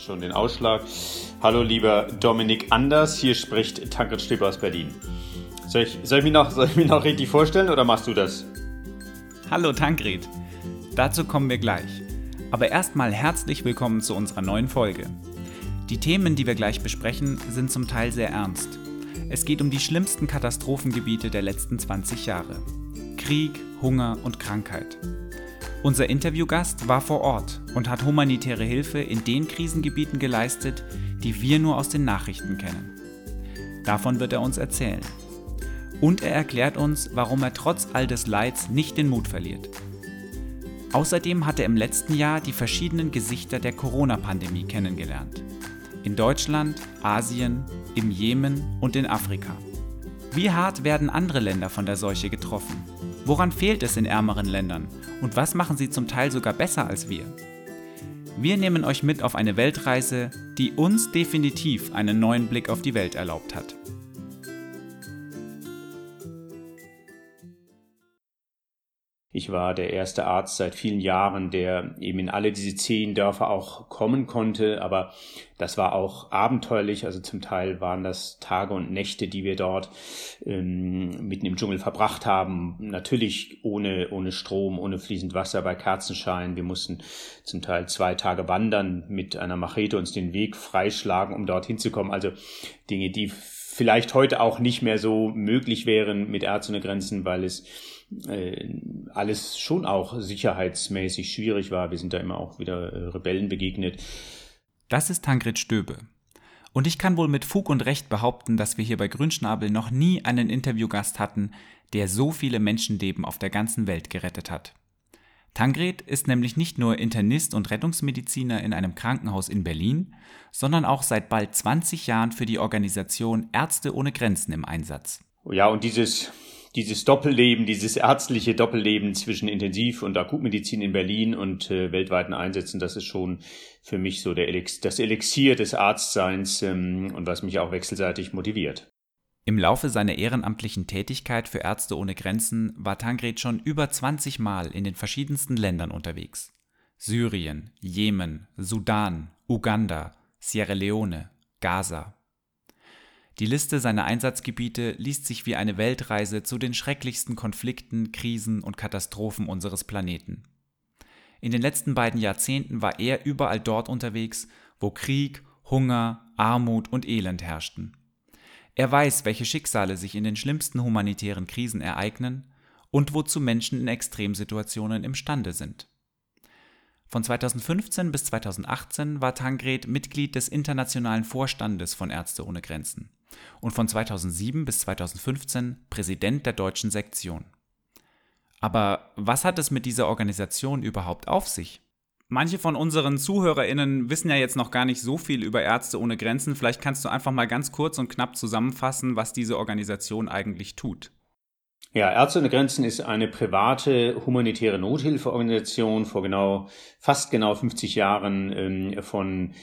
schon den Ausschlag. Hallo lieber Dominik Anders, hier spricht Tankred Stöber aus Berlin. Soll ich, soll, ich mich noch, soll ich mich noch richtig vorstellen oder machst du das? Hallo Tankred, dazu kommen wir gleich. Aber erstmal herzlich willkommen zu unserer neuen Folge. Die Themen, die wir gleich besprechen, sind zum Teil sehr ernst. Es geht um die schlimmsten Katastrophengebiete der letzten 20 Jahre. Krieg, Hunger und Krankheit. Unser Interviewgast war vor Ort und hat humanitäre Hilfe in den Krisengebieten geleistet, die wir nur aus den Nachrichten kennen. Davon wird er uns erzählen. Und er erklärt uns, warum er trotz all des Leids nicht den Mut verliert. Außerdem hat er im letzten Jahr die verschiedenen Gesichter der Corona-Pandemie kennengelernt. In Deutschland, Asien, im Jemen und in Afrika. Wie hart werden andere Länder von der Seuche getroffen? Woran fehlt es in ärmeren Ländern und was machen sie zum Teil sogar besser als wir? Wir nehmen euch mit auf eine Weltreise, die uns definitiv einen neuen Blick auf die Welt erlaubt hat. Ich war der erste Arzt seit vielen Jahren, der eben in alle diese zehn Dörfer auch kommen konnte. Aber das war auch abenteuerlich. Also zum Teil waren das Tage und Nächte, die wir dort ähm, mitten im Dschungel verbracht haben. Natürlich ohne, ohne Strom, ohne fließend Wasser bei Kerzenschein. Wir mussten zum Teil zwei Tage wandern, mit einer Machete uns den Weg freischlagen, um dorthin zu kommen. Also Dinge, die vielleicht heute auch nicht mehr so möglich wären mit Ärzte ohne Grenzen, weil es alles schon auch sicherheitsmäßig schwierig war. Wir sind da immer auch wieder äh, Rebellen begegnet. Das ist Tankred Stöbe. Und ich kann wohl mit Fug und Recht behaupten, dass wir hier bei Grünschnabel noch nie einen Interviewgast hatten, der so viele Menschenleben auf der ganzen Welt gerettet hat. Tankred ist nämlich nicht nur Internist und Rettungsmediziner in einem Krankenhaus in Berlin, sondern auch seit bald 20 Jahren für die Organisation Ärzte ohne Grenzen im Einsatz. Ja, und dieses dieses Doppelleben, dieses ärztliche Doppelleben zwischen Intensiv- und Akutmedizin in Berlin und äh, weltweiten Einsätzen, das ist schon für mich so der Elix das Elixier des Arztseins ähm, und was mich auch wechselseitig motiviert. Im Laufe seiner ehrenamtlichen Tätigkeit für Ärzte ohne Grenzen war Tangred schon über 20 Mal in den verschiedensten Ländern unterwegs. Syrien, Jemen, Sudan, Uganda, Sierra Leone, Gaza, die Liste seiner Einsatzgebiete liest sich wie eine Weltreise zu den schrecklichsten Konflikten, Krisen und Katastrophen unseres Planeten. In den letzten beiden Jahrzehnten war er überall dort unterwegs, wo Krieg, Hunger, Armut und Elend herrschten. Er weiß, welche Schicksale sich in den schlimmsten humanitären Krisen ereignen und wozu Menschen in Extremsituationen imstande sind. Von 2015 bis 2018 war Tangred Mitglied des internationalen Vorstandes von Ärzte ohne Grenzen und von 2007 bis 2015 Präsident der deutschen Sektion. Aber was hat es mit dieser Organisation überhaupt auf sich? Manche von unseren ZuhörerInnen wissen ja jetzt noch gar nicht so viel über Ärzte ohne Grenzen. Vielleicht kannst du einfach mal ganz kurz und knapp zusammenfassen, was diese Organisation eigentlich tut. Ja, Ärzte ohne Grenzen ist eine private humanitäre Nothilfeorganisation vor genau, fast genau 50 Jahren ähm, von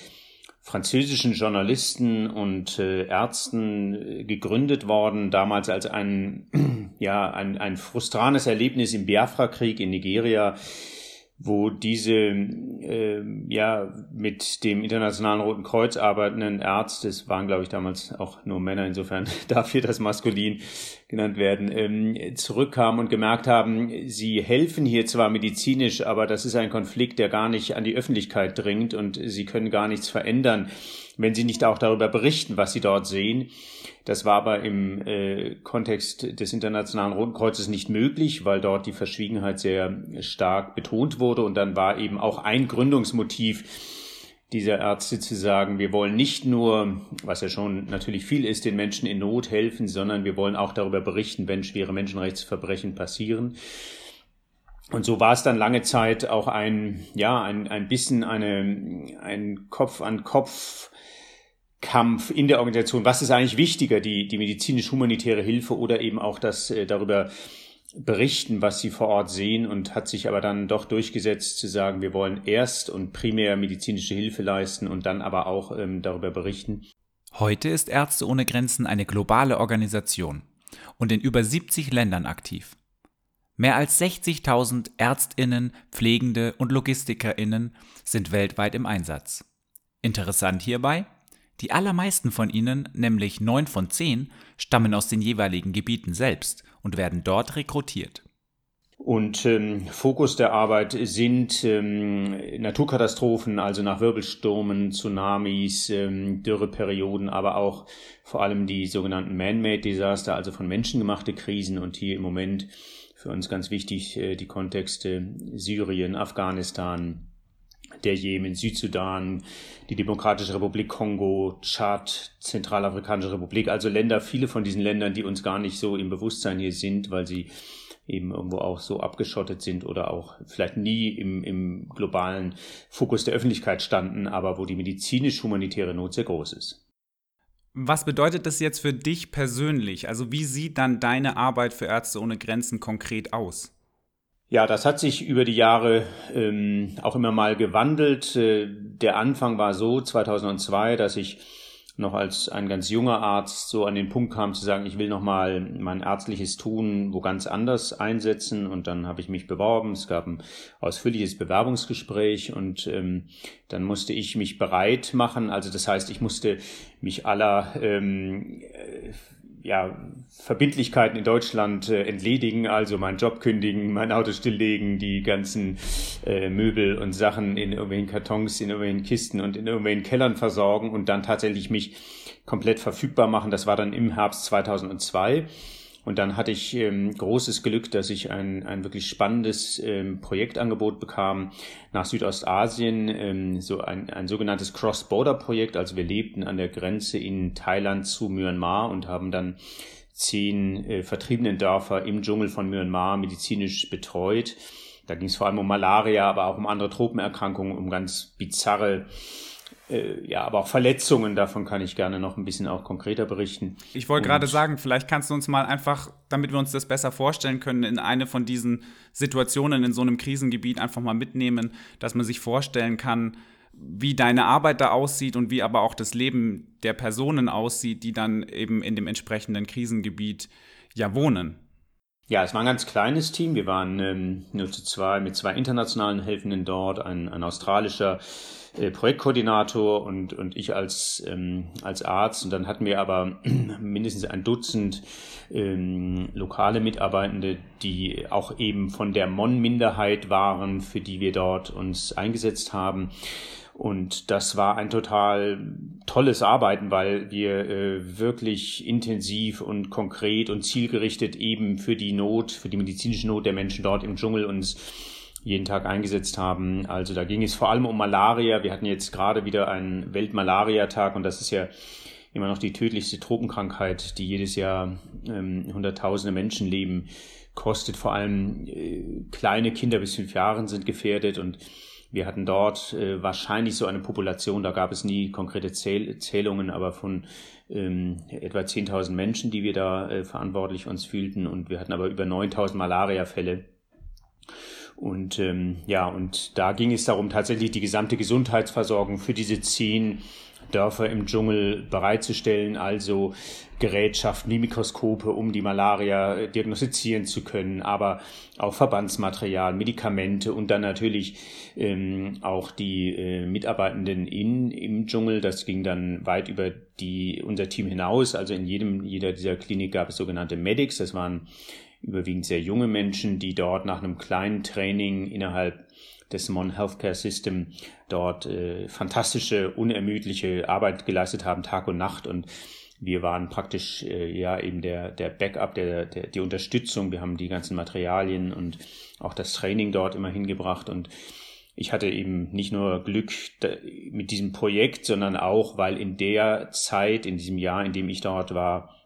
französischen Journalisten und äh, Ärzten äh, gegründet worden, damals als ein, ja, ein, ein frustranes Erlebnis im Biafra-Krieg in Nigeria, wo diese äh, ja mit dem Internationalen Roten Kreuz arbeitenden Ärzte, es waren glaube ich damals auch nur Männer, insofern darf hier das Maskulin genannt werden, ähm, zurückkamen und gemerkt haben, sie helfen hier zwar medizinisch, aber das ist ein Konflikt, der gar nicht an die Öffentlichkeit dringt und sie können gar nichts verändern, wenn sie nicht auch darüber berichten, was sie dort sehen. Das war aber im äh, Kontext des Internationalen Roten Kreuzes nicht möglich, weil dort die Verschwiegenheit sehr stark betont wurde. Und dann war eben auch ein Gründungsmotiv dieser Ärzte zu sagen, wir wollen nicht nur, was ja schon natürlich viel ist, den Menschen in Not helfen, sondern wir wollen auch darüber berichten, wenn schwere Menschenrechtsverbrechen passieren. Und so war es dann lange Zeit auch ein, ja, ein, ein bisschen eine, ein Kopf an Kopf Kampf in der Organisation. Was ist eigentlich wichtiger, die, die medizinisch-humanitäre Hilfe oder eben auch das äh, darüber berichten, was sie vor Ort sehen und hat sich aber dann doch durchgesetzt zu sagen, wir wollen erst und primär medizinische Hilfe leisten und dann aber auch ähm, darüber berichten. Heute ist Ärzte ohne Grenzen eine globale Organisation und in über 70 Ländern aktiv. Mehr als 60.000 Ärztinnen, Pflegende und Logistikerinnen sind weltweit im Einsatz. Interessant hierbei, die allermeisten von ihnen, nämlich neun von zehn, stammen aus den jeweiligen Gebieten selbst und werden dort rekrutiert. Und ähm, Fokus der Arbeit sind ähm, Naturkatastrophen, also nach Wirbelstürmen, Tsunamis, ähm, Dürreperioden, aber auch vor allem die sogenannten Man-Made Disaster, also von menschengemachte Krisen und hier im Moment für uns ganz wichtig äh, die Kontexte Syrien, Afghanistan, der Jemen, Südsudan, die Demokratische Republik Kongo, Tschad, Zentralafrikanische Republik, also Länder, viele von diesen Ländern, die uns gar nicht so im Bewusstsein hier sind, weil sie eben irgendwo auch so abgeschottet sind oder auch vielleicht nie im, im globalen Fokus der Öffentlichkeit standen, aber wo die medizinisch-humanitäre Not sehr groß ist. Was bedeutet das jetzt für dich persönlich? Also wie sieht dann deine Arbeit für Ärzte ohne Grenzen konkret aus? Ja, das hat sich über die Jahre ähm, auch immer mal gewandelt. Äh, der Anfang war so 2002, dass ich noch als ein ganz junger Arzt so an den Punkt kam zu sagen, ich will noch mal mein ärztliches Tun wo ganz anders einsetzen und dann habe ich mich beworben. Es gab ein ausführliches Bewerbungsgespräch und ähm, dann musste ich mich bereit machen. Also das heißt, ich musste mich aller ähm, ja, Verbindlichkeiten in Deutschland äh, entledigen, also meinen Job kündigen, mein Auto stilllegen, die ganzen äh, Möbel und Sachen in irgendwelchen Kartons, in irgendwelchen Kisten und in irgendwelchen Kellern versorgen und dann tatsächlich mich komplett verfügbar machen. Das war dann im Herbst 2002. Und dann hatte ich ähm, großes Glück, dass ich ein, ein wirklich spannendes ähm, Projektangebot bekam nach Südostasien, ähm, so ein, ein sogenanntes Cross-Border-Projekt. Also wir lebten an der Grenze in Thailand zu Myanmar und haben dann zehn äh, vertriebenen Dörfer im Dschungel von Myanmar medizinisch betreut. Da ging es vor allem um Malaria, aber auch um andere Tropenerkrankungen, um ganz bizarre ja, aber auch Verletzungen, davon kann ich gerne noch ein bisschen auch konkreter berichten. Ich wollte gerade sagen, vielleicht kannst du uns mal einfach, damit wir uns das besser vorstellen können, in eine von diesen Situationen in so einem Krisengebiet einfach mal mitnehmen, dass man sich vorstellen kann, wie deine Arbeit da aussieht und wie aber auch das Leben der Personen aussieht, die dann eben in dem entsprechenden Krisengebiet ja wohnen. Ja, es war ein ganz kleines Team. Wir waren ähm, nur zu zwei, mit zwei internationalen Helfenden dort, ein, ein australischer äh, Projektkoordinator und, und ich als, ähm, als Arzt. Und dann hatten wir aber mindestens ein Dutzend ähm, lokale Mitarbeitende, die auch eben von der Mon-Minderheit waren, für die wir dort uns eingesetzt haben. Und das war ein total tolles Arbeiten, weil wir äh, wirklich intensiv und konkret und zielgerichtet eben für die Not, für die medizinische Not der Menschen dort im Dschungel uns jeden Tag eingesetzt haben. Also da ging es vor allem um Malaria. Wir hatten jetzt gerade wieder einen Weltmalaria-Tag und das ist ja immer noch die tödlichste Tropenkrankheit, die jedes Jahr ähm, Hunderttausende Menschenleben kostet. Vor allem äh, kleine Kinder bis fünf Jahren sind gefährdet und wir hatten dort äh, wahrscheinlich so eine Population, da gab es nie konkrete Zähl Zählungen, aber von ähm, etwa 10.000 Menschen, die wir da äh, verantwortlich uns fühlten und wir hatten aber über 9.000 Malaria-Fälle. Und ähm, ja, und da ging es darum, tatsächlich die gesamte Gesundheitsversorgung für diese zehn Dörfer im Dschungel bereitzustellen, also Gerätschaften wie Mikroskope, um die Malaria äh, diagnostizieren zu können, aber auch Verbandsmaterial, Medikamente und dann natürlich ähm, auch die äh, Mitarbeitenden in, im Dschungel. Das ging dann weit über die, unser Team hinaus. Also in jedem, jeder dieser Klinik gab es sogenannte Medics. Das waren überwiegend sehr junge Menschen, die dort nach einem kleinen Training innerhalb des Mon Healthcare System dort äh, fantastische, unermüdliche Arbeit geleistet haben, Tag und Nacht und wir waren praktisch äh, ja eben der, der Backup, der, der, die Unterstützung. Wir haben die ganzen Materialien und auch das Training dort immer hingebracht und ich hatte eben nicht nur Glück mit diesem Projekt, sondern auch, weil in der Zeit, in diesem Jahr, in dem ich dort war,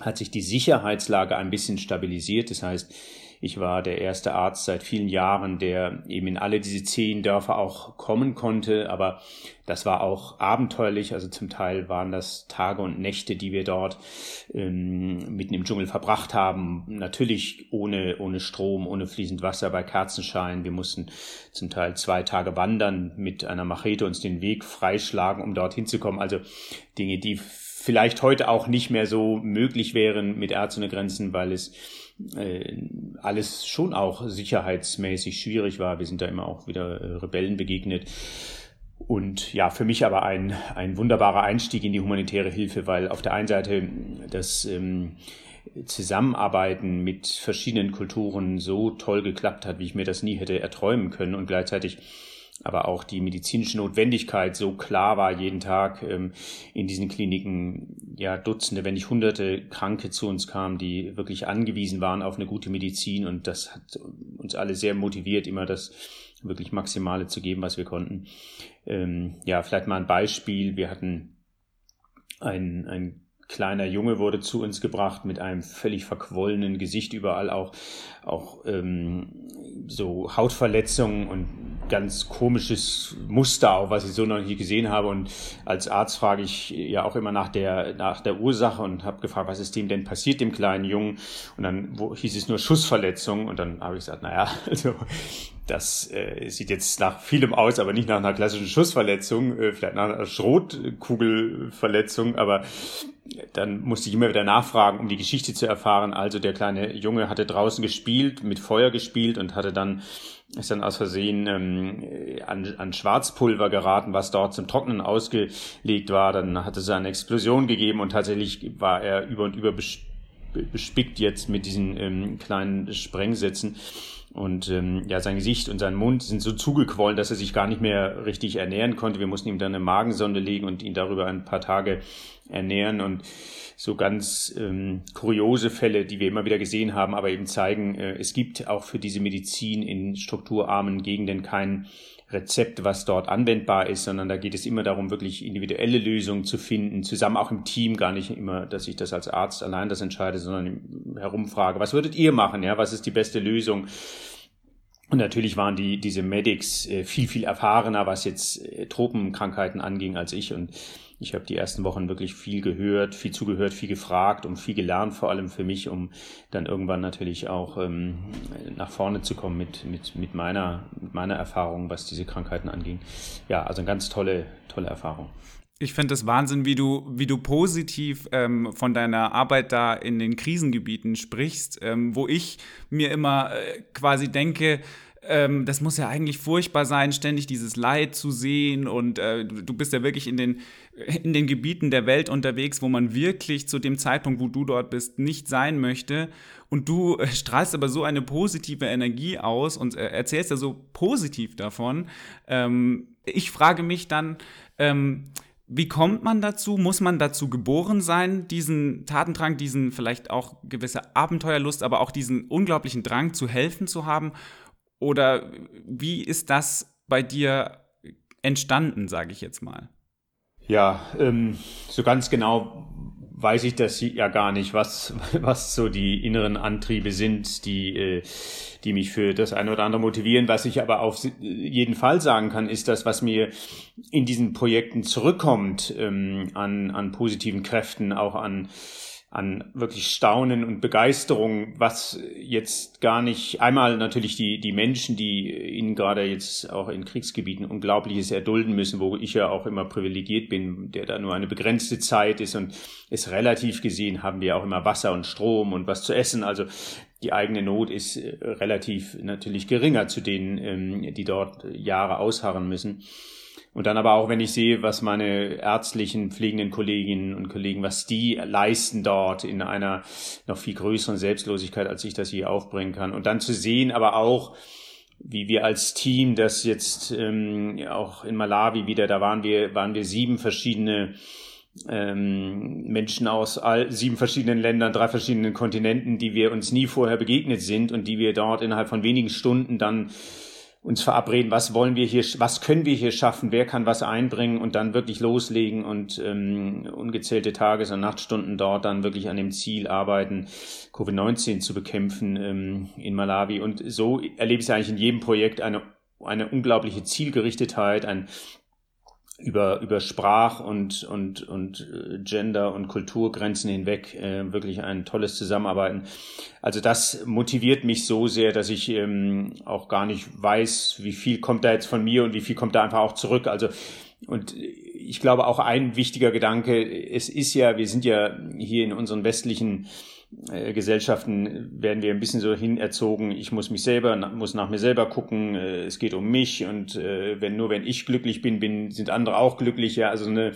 hat sich die Sicherheitslage ein bisschen stabilisiert. Das heißt, ich war der erste Arzt seit vielen Jahren, der eben in alle diese zehn Dörfer auch kommen konnte. Aber das war auch abenteuerlich. Also zum Teil waren das Tage und Nächte, die wir dort ähm, mitten im Dschungel verbracht haben. Natürlich ohne, ohne Strom, ohne fließend Wasser bei Kerzenschein. Wir mussten zum Teil zwei Tage wandern mit einer Machete uns den Weg freischlagen, um dorthin zu kommen. Also Dinge, die vielleicht heute auch nicht mehr so möglich wären mit Ärzte ohne Grenzen, weil es äh, alles schon auch sicherheitsmäßig schwierig war. Wir sind da immer auch wieder äh, Rebellen begegnet. Und ja, für mich aber ein, ein wunderbarer Einstieg in die humanitäre Hilfe, weil auf der einen Seite das ähm, Zusammenarbeiten mit verschiedenen Kulturen so toll geklappt hat, wie ich mir das nie hätte erträumen können und gleichzeitig aber auch die medizinische Notwendigkeit so klar war jeden Tag ähm, in diesen Kliniken ja Dutzende, wenn nicht Hunderte Kranke zu uns kamen, die wirklich angewiesen waren auf eine gute Medizin und das hat uns alle sehr motiviert, immer das wirklich Maximale zu geben, was wir konnten. Ähm, ja, vielleicht mal ein Beispiel. Wir hatten ein, ein kleiner Junge wurde zu uns gebracht mit einem völlig verquollenen Gesicht, überall auch, auch ähm, so Hautverletzungen und ganz komisches Muster auch, was ich so noch nie gesehen habe. Und als Arzt frage ich ja auch immer nach der, nach der Ursache und habe gefragt, was ist dem denn passiert, dem kleinen Jungen? Und dann wo, hieß es nur Schussverletzung. Und dann habe ich gesagt, naja, also das äh, sieht jetzt nach vielem aus, aber nicht nach einer klassischen Schussverletzung, äh, vielleicht nach einer Schrotkugelverletzung, aber dann musste ich immer wieder nachfragen, um die Geschichte zu erfahren. Also der kleine Junge hatte draußen gespielt, mit Feuer gespielt und hatte dann ist dann aus Versehen ähm, an, an Schwarzpulver geraten, was dort zum Trocknen ausgelegt war. Dann hat es eine Explosion gegeben und tatsächlich war er über und über bespickt jetzt mit diesen ähm, kleinen Sprengsätzen. Und ähm, ja, sein Gesicht und sein Mund sind so zugequollen, dass er sich gar nicht mehr richtig ernähren konnte. Wir mussten ihm dann eine Magensonde legen und ihn darüber ein paar Tage ernähren. Und so ganz ähm, kuriose Fälle, die wir immer wieder gesehen haben, aber eben zeigen, äh, es gibt auch für diese Medizin in strukturarmen Gegenden kein Rezept, was dort anwendbar ist, sondern da geht es immer darum, wirklich individuelle Lösungen zu finden, zusammen auch im Team, gar nicht immer, dass ich das als Arzt allein das entscheide, sondern herumfrage, was würdet ihr machen, ja, was ist die beste Lösung? Und natürlich waren die, diese Medics äh, viel, viel erfahrener, was jetzt äh, Tropenkrankheiten anging als ich und ich habe die ersten Wochen wirklich viel gehört, viel zugehört, viel gefragt und viel gelernt, vor allem für mich, um dann irgendwann natürlich auch ähm, nach vorne zu kommen mit, mit, mit, meiner, mit meiner Erfahrung, was diese Krankheiten anging. Ja, also eine ganz tolle, tolle Erfahrung. Ich finde es Wahnsinn, wie du, wie du positiv ähm, von deiner Arbeit da in den Krisengebieten sprichst, ähm, wo ich mir immer äh, quasi denke, ähm, das muss ja eigentlich furchtbar sein, ständig dieses Leid zu sehen. Und äh, du bist ja wirklich in den, in den Gebieten der Welt unterwegs, wo man wirklich zu dem Zeitpunkt, wo du dort bist, nicht sein möchte. Und du äh, strahlst aber so eine positive Energie aus und äh, erzählst ja so positiv davon. Ähm, ich frage mich dann, ähm, wie kommt man dazu? Muss man dazu geboren sein, diesen Tatendrang, diesen vielleicht auch gewisse Abenteuerlust, aber auch diesen unglaublichen Drang zu helfen zu haben? Oder wie ist das bei dir entstanden, sage ich jetzt mal? Ja, ähm, so ganz genau weiß ich das ja gar nicht, was, was so die inneren Antriebe sind, die, äh, die mich für das eine oder andere motivieren. Was ich aber auf jeden Fall sagen kann, ist das, was mir in diesen Projekten zurückkommt ähm, an, an positiven Kräften, auch an an wirklich Staunen und Begeisterung, was jetzt gar nicht einmal natürlich die, die Menschen, die ihnen gerade jetzt auch in Kriegsgebieten Unglaubliches erdulden müssen, wo ich ja auch immer privilegiert bin, der da nur eine begrenzte Zeit ist und es relativ gesehen haben wir auch immer Wasser und Strom und was zu essen. Also die eigene Not ist äh, relativ natürlich geringer zu denen, ähm, die dort Jahre ausharren müssen. Und dann aber auch, wenn ich sehe, was meine ärztlichen, pflegenden Kolleginnen und Kollegen, was die leisten dort in einer noch viel größeren Selbstlosigkeit, als ich das hier aufbringen kann. Und dann zu sehen, aber auch, wie wir als Team das jetzt ähm, auch in Malawi wieder, da waren wir, waren wir sieben verschiedene ähm, Menschen aus all, sieben verschiedenen Ländern, drei verschiedenen Kontinenten, die wir uns nie vorher begegnet sind und die wir dort innerhalb von wenigen Stunden dann uns verabreden, was wollen wir hier, was können wir hier schaffen, wer kann was einbringen und dann wirklich loslegen und ähm, ungezählte Tages- und Nachtstunden dort dann wirklich an dem Ziel arbeiten, Covid-19 zu bekämpfen ähm, in Malawi. Und so erlebe ich eigentlich in jedem Projekt eine, eine unglaubliche Zielgerichtetheit, ein über, über Sprach- und, und, und äh, Gender- und Kulturgrenzen hinweg äh, wirklich ein tolles Zusammenarbeiten. Also das motiviert mich so sehr, dass ich ähm, auch gar nicht weiß, wie viel kommt da jetzt von mir und wie viel kommt da einfach auch zurück. Also und ich glaube auch ein wichtiger Gedanke, es ist ja, wir sind ja hier in unseren westlichen äh, Gesellschaften werden wir ein bisschen so hinerzogen, ich muss mich selber, muss nach mir selber gucken, äh, es geht um mich und äh, wenn nur wenn ich glücklich bin, bin sind andere auch glücklich, ja, also eine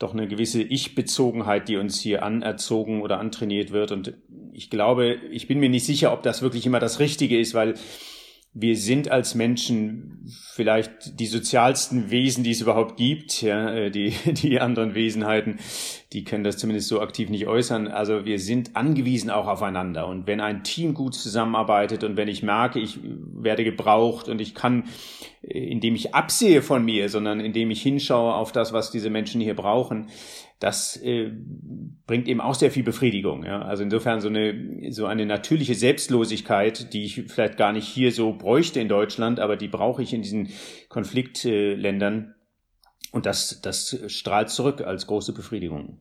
doch eine gewisse Ich-Bezogenheit, die uns hier anerzogen oder antrainiert wird. Und ich glaube, ich bin mir nicht sicher, ob das wirklich immer das Richtige ist, weil wir sind als Menschen vielleicht die sozialsten Wesen, die es überhaupt gibt. Ja, äh, die, die anderen Wesenheiten, die können das zumindest so aktiv nicht äußern. Also wir sind angewiesen auch aufeinander. Und wenn ein Team gut zusammenarbeitet und wenn ich merke, ich werde gebraucht und ich kann, äh, indem ich absehe von mir, sondern indem ich hinschaue auf das, was diese Menschen hier brauchen, das äh, bringt eben auch sehr viel Befriedigung. Ja? Also insofern so eine, so eine natürliche Selbstlosigkeit, die ich vielleicht gar nicht hier so bräuchte in Deutschland, aber die brauche ich in diesen Konfliktländern. Und das, das strahlt zurück als große Befriedigung.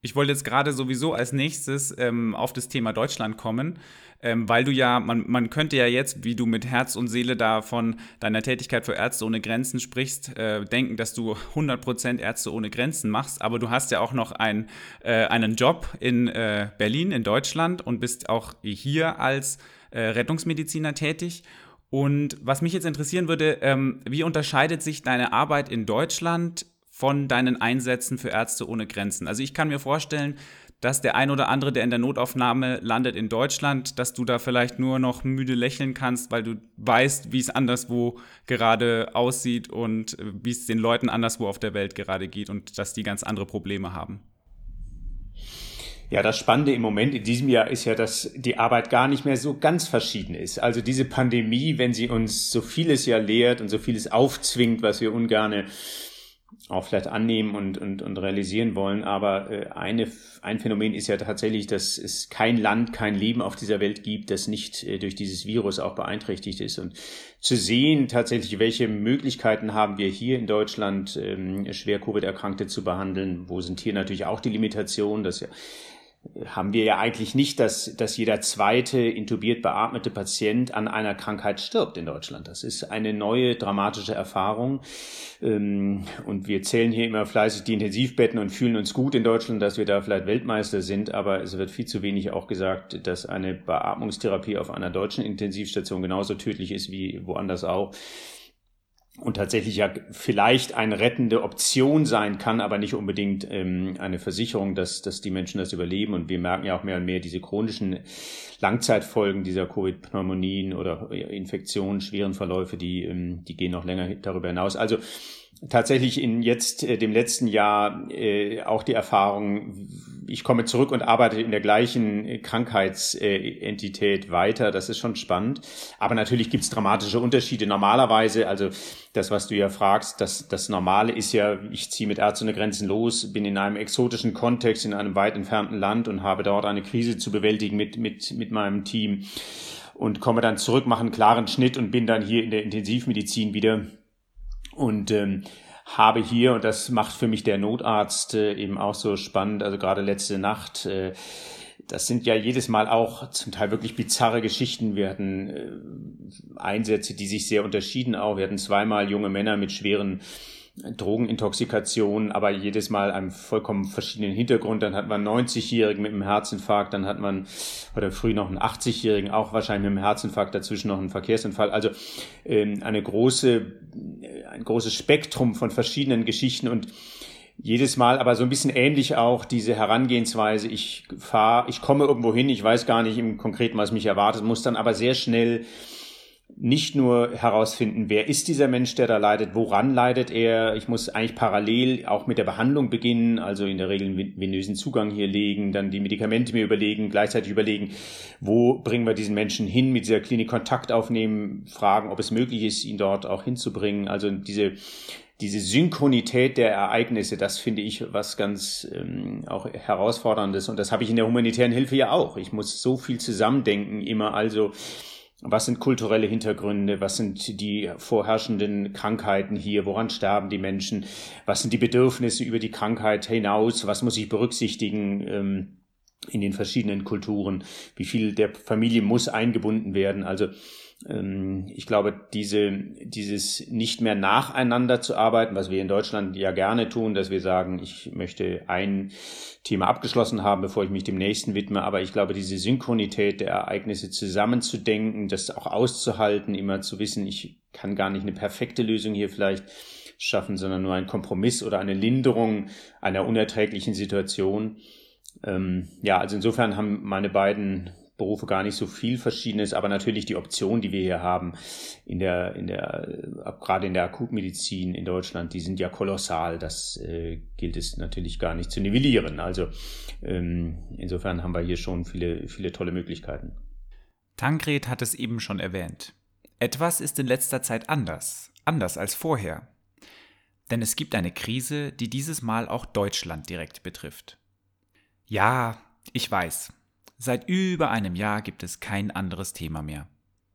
Ich wollte jetzt gerade sowieso als nächstes ähm, auf das Thema Deutschland kommen, ähm, weil du ja, man, man könnte ja jetzt, wie du mit Herz und Seele da von deiner Tätigkeit für Ärzte ohne Grenzen sprichst, äh, denken, dass du 100% Ärzte ohne Grenzen machst, aber du hast ja auch noch ein, äh, einen Job in äh, Berlin, in Deutschland und bist auch hier als äh, Rettungsmediziner tätig. Und was mich jetzt interessieren würde, ähm, wie unterscheidet sich deine Arbeit in Deutschland von deinen Einsätzen für Ärzte ohne Grenzen. Also ich kann mir vorstellen, dass der ein oder andere, der in der Notaufnahme landet in Deutschland, dass du da vielleicht nur noch müde lächeln kannst, weil du weißt, wie es anderswo gerade aussieht und äh, wie es den Leuten anderswo auf der Welt gerade geht und dass die ganz andere Probleme haben. Ja, das Spannende im Moment in diesem Jahr ist ja, dass die Arbeit gar nicht mehr so ganz verschieden ist. Also diese Pandemie, wenn sie uns so vieles ja lehrt und so vieles aufzwingt, was wir ungerne auch vielleicht annehmen und, und, und realisieren wollen. Aber äh, eine, ein Phänomen ist ja tatsächlich, dass es kein Land, kein Leben auf dieser Welt gibt, das nicht äh, durch dieses Virus auch beeinträchtigt ist. Und zu sehen tatsächlich, welche Möglichkeiten haben wir hier in Deutschland, ähm, schwer Covid-Erkrankte zu behandeln, wo sind hier natürlich auch die Limitationen, dass ja haben wir ja eigentlich nicht, dass, dass jeder zweite intubiert beatmete Patient an einer Krankheit stirbt in Deutschland. Das ist eine neue dramatische Erfahrung. Ähm, und wir zählen hier immer fleißig die Intensivbetten und fühlen uns gut in Deutschland, dass wir da vielleicht Weltmeister sind. Aber es wird viel zu wenig auch gesagt, dass eine Beatmungstherapie auf einer deutschen Intensivstation genauso tödlich ist wie woanders auch und tatsächlich ja vielleicht eine rettende Option sein kann, aber nicht unbedingt ähm, eine Versicherung, dass, dass die Menschen das überleben. Und wir merken ja auch mehr und mehr diese chronischen Langzeitfolgen dieser Covid-Pneumonien oder Infektionen, schweren Verläufe, die, ähm, die gehen noch länger darüber hinaus. Also tatsächlich in jetzt äh, dem letzten Jahr äh, auch die Erfahrung, ich komme zurück und arbeite in der gleichen äh, Krankheitsentität weiter. Das ist schon spannend. Aber natürlich gibt es dramatische Unterschiede. Normalerweise, also das, was du ja fragst, das, das Normale ist ja, ich ziehe mit Ärzte ohne Grenzen los, bin in einem exotischen Kontext, in einem weit entfernten Land und habe dort eine Krise zu bewältigen mit, mit, mit meinem Team und komme dann zurück, mache einen klaren Schnitt und bin dann hier in der Intensivmedizin wieder und ähm, habe hier, und das macht für mich der Notarzt äh, eben auch so spannend, also gerade letzte Nacht, äh, das sind ja jedes Mal auch zum Teil wirklich bizarre Geschichten. Wir hatten äh, Einsätze, die sich sehr unterschieden auch. Wir hatten zweimal junge Männer mit schweren Drogenintoxikation, aber jedes Mal einem vollkommen verschiedenen Hintergrund. Dann hat man 90-Jährigen mit einem Herzinfarkt, dann hat man oder früh noch einen 80-Jährigen, auch wahrscheinlich mit einem Herzinfarkt, dazwischen noch einen Verkehrsunfall. Also ähm, eine große, ein großes Spektrum von verschiedenen Geschichten und jedes Mal aber so ein bisschen ähnlich auch diese Herangehensweise. Ich fahre, ich komme irgendwo hin, ich weiß gar nicht im Konkreten, was mich erwartet, muss dann aber sehr schnell nicht nur herausfinden, wer ist dieser Mensch, der da leidet, woran leidet er. Ich muss eigentlich parallel auch mit der Behandlung beginnen, also in der Regel einen venösen Zugang hier legen, dann die Medikamente mir überlegen, gleichzeitig überlegen, wo bringen wir diesen Menschen hin, mit dieser Klinik Kontakt aufnehmen, fragen, ob es möglich ist, ihn dort auch hinzubringen. Also diese diese Synchronität der Ereignisse, das finde ich was ganz ähm, auch herausforderndes. Und das habe ich in der humanitären Hilfe ja auch. Ich muss so viel zusammendenken immer. Also was sind kulturelle Hintergründe? Was sind die vorherrschenden Krankheiten hier? Woran sterben die Menschen? Was sind die Bedürfnisse über die Krankheit hinaus? Was muss ich berücksichtigen? Ähm, in den verschiedenen Kulturen, wie viel der Familie muss eingebunden werden. Also ähm, ich glaube, diese, dieses nicht mehr nacheinander zu arbeiten, was wir in Deutschland ja gerne tun, dass wir sagen, ich möchte ein Thema abgeschlossen haben, bevor ich mich dem nächsten widme. Aber ich glaube, diese Synchronität der Ereignisse zusammenzudenken, das auch auszuhalten, immer zu wissen, ich kann gar nicht eine perfekte Lösung hier vielleicht schaffen, sondern nur einen Kompromiss oder eine Linderung einer unerträglichen Situation. Ähm, ja, also insofern haben meine beiden Berufe gar nicht so viel Verschiedenes, aber natürlich die Optionen, die wir hier haben in der, in der, äh, gerade in der Akutmedizin in Deutschland, die sind ja kolossal. Das äh, gilt es natürlich gar nicht zu nivellieren. Also ähm, insofern haben wir hier schon viele, viele tolle Möglichkeiten. Tankred hat es eben schon erwähnt. Etwas ist in letzter Zeit anders, anders als vorher. Denn es gibt eine Krise, die dieses Mal auch Deutschland direkt betrifft. Ja, ich weiß, Seit über einem Jahr gibt es kein anderes Thema mehr.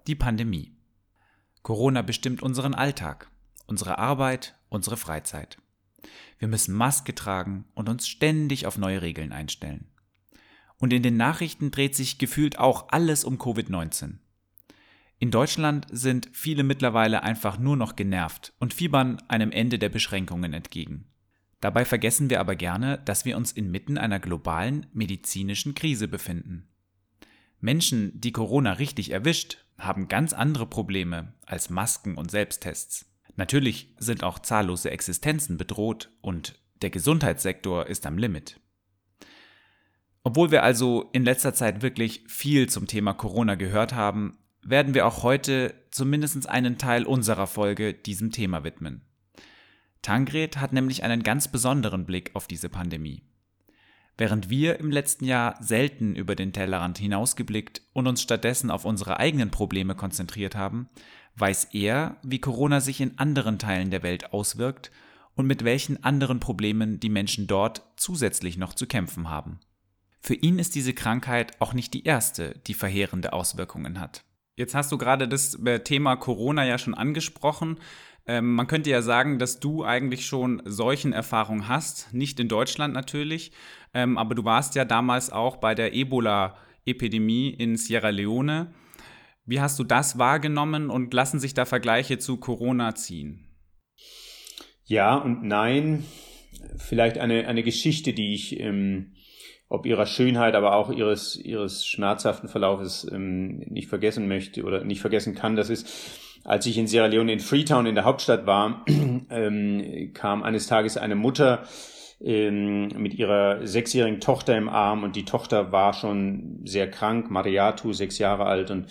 Die Pandemie. Corona bestimmt unseren Alltag, unsere Arbeit, unsere Freizeit. Wir müssen Maske tragen und uns ständig auf neue Regeln einstellen. Und in den Nachrichten dreht sich gefühlt auch alles um Covid-19. In Deutschland sind viele mittlerweile einfach nur noch genervt und fiebern einem Ende der Beschränkungen entgegen. Dabei vergessen wir aber gerne, dass wir uns inmitten einer globalen medizinischen Krise befinden. Menschen, die Corona richtig erwischt, haben ganz andere Probleme als Masken und Selbsttests. Natürlich sind auch zahllose Existenzen bedroht und der Gesundheitssektor ist am Limit. Obwohl wir also in letzter Zeit wirklich viel zum Thema Corona gehört haben, werden wir auch heute zumindest einen Teil unserer Folge diesem Thema widmen. Tangred hat nämlich einen ganz besonderen Blick auf diese Pandemie. Während wir im letzten Jahr selten über den Tellerrand hinausgeblickt und uns stattdessen auf unsere eigenen Probleme konzentriert haben, weiß er, wie Corona sich in anderen Teilen der Welt auswirkt und mit welchen anderen Problemen die Menschen dort zusätzlich noch zu kämpfen haben. Für ihn ist diese Krankheit auch nicht die erste, die verheerende Auswirkungen hat. Jetzt hast du gerade das äh, Thema Corona ja schon angesprochen. Ähm, man könnte ja sagen, dass du eigentlich schon solchen Erfahrungen hast, nicht in Deutschland natürlich, ähm, aber du warst ja damals auch bei der Ebola-Epidemie in Sierra Leone. Wie hast du das wahrgenommen und lassen sich da Vergleiche zu Corona ziehen? Ja und nein. Vielleicht eine, eine Geschichte, die ich ähm, ob ihrer Schönheit, aber auch ihres, ihres schmerzhaften Verlaufes ähm, nicht vergessen möchte oder nicht vergessen kann. Das ist, als ich in Sierra Leone in Freetown in der Hauptstadt war, ähm, kam eines Tages eine Mutter ähm, mit ihrer sechsjährigen Tochter im Arm und die Tochter war schon sehr krank, Mariatu, sechs Jahre alt und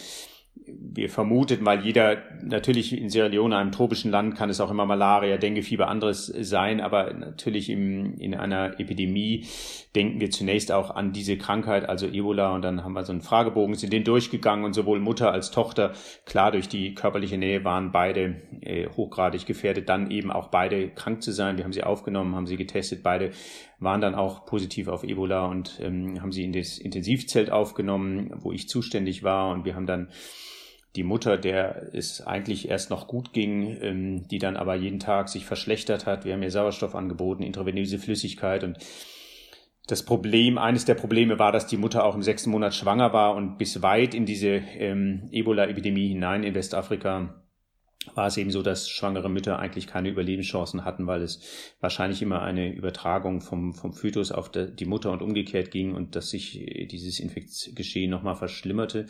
wir vermuteten, weil jeder natürlich in Sierra Leone, einem tropischen Land, kann es auch immer Malaria, Denguefieber, anderes sein, aber natürlich im, in einer Epidemie denken wir zunächst auch an diese Krankheit, also Ebola, und dann haben wir so einen Fragebogen, sind den durchgegangen. Und sowohl Mutter als Tochter, klar, durch die körperliche Nähe waren beide äh, hochgradig gefährdet, dann eben auch beide krank zu sein. Wir haben sie aufgenommen, haben sie getestet, beide waren dann auch positiv auf Ebola und ähm, haben sie in das Intensivzelt aufgenommen, wo ich zuständig war. Und wir haben dann die Mutter, der es eigentlich erst noch gut ging, ähm, die dann aber jeden Tag sich verschlechtert hat. Wir haben ihr Sauerstoff angeboten, intravenöse Flüssigkeit und das Problem, eines der Probleme war, dass die Mutter auch im sechsten Monat schwanger war und bis weit in diese ähm, Ebola-Epidemie hinein in Westafrika war es eben so, dass schwangere Mütter eigentlich keine Überlebenschancen hatten, weil es wahrscheinlich immer eine Übertragung vom, vom Fötus auf die Mutter und umgekehrt ging und dass sich äh, dieses Infektgeschehen nochmal verschlimmerte.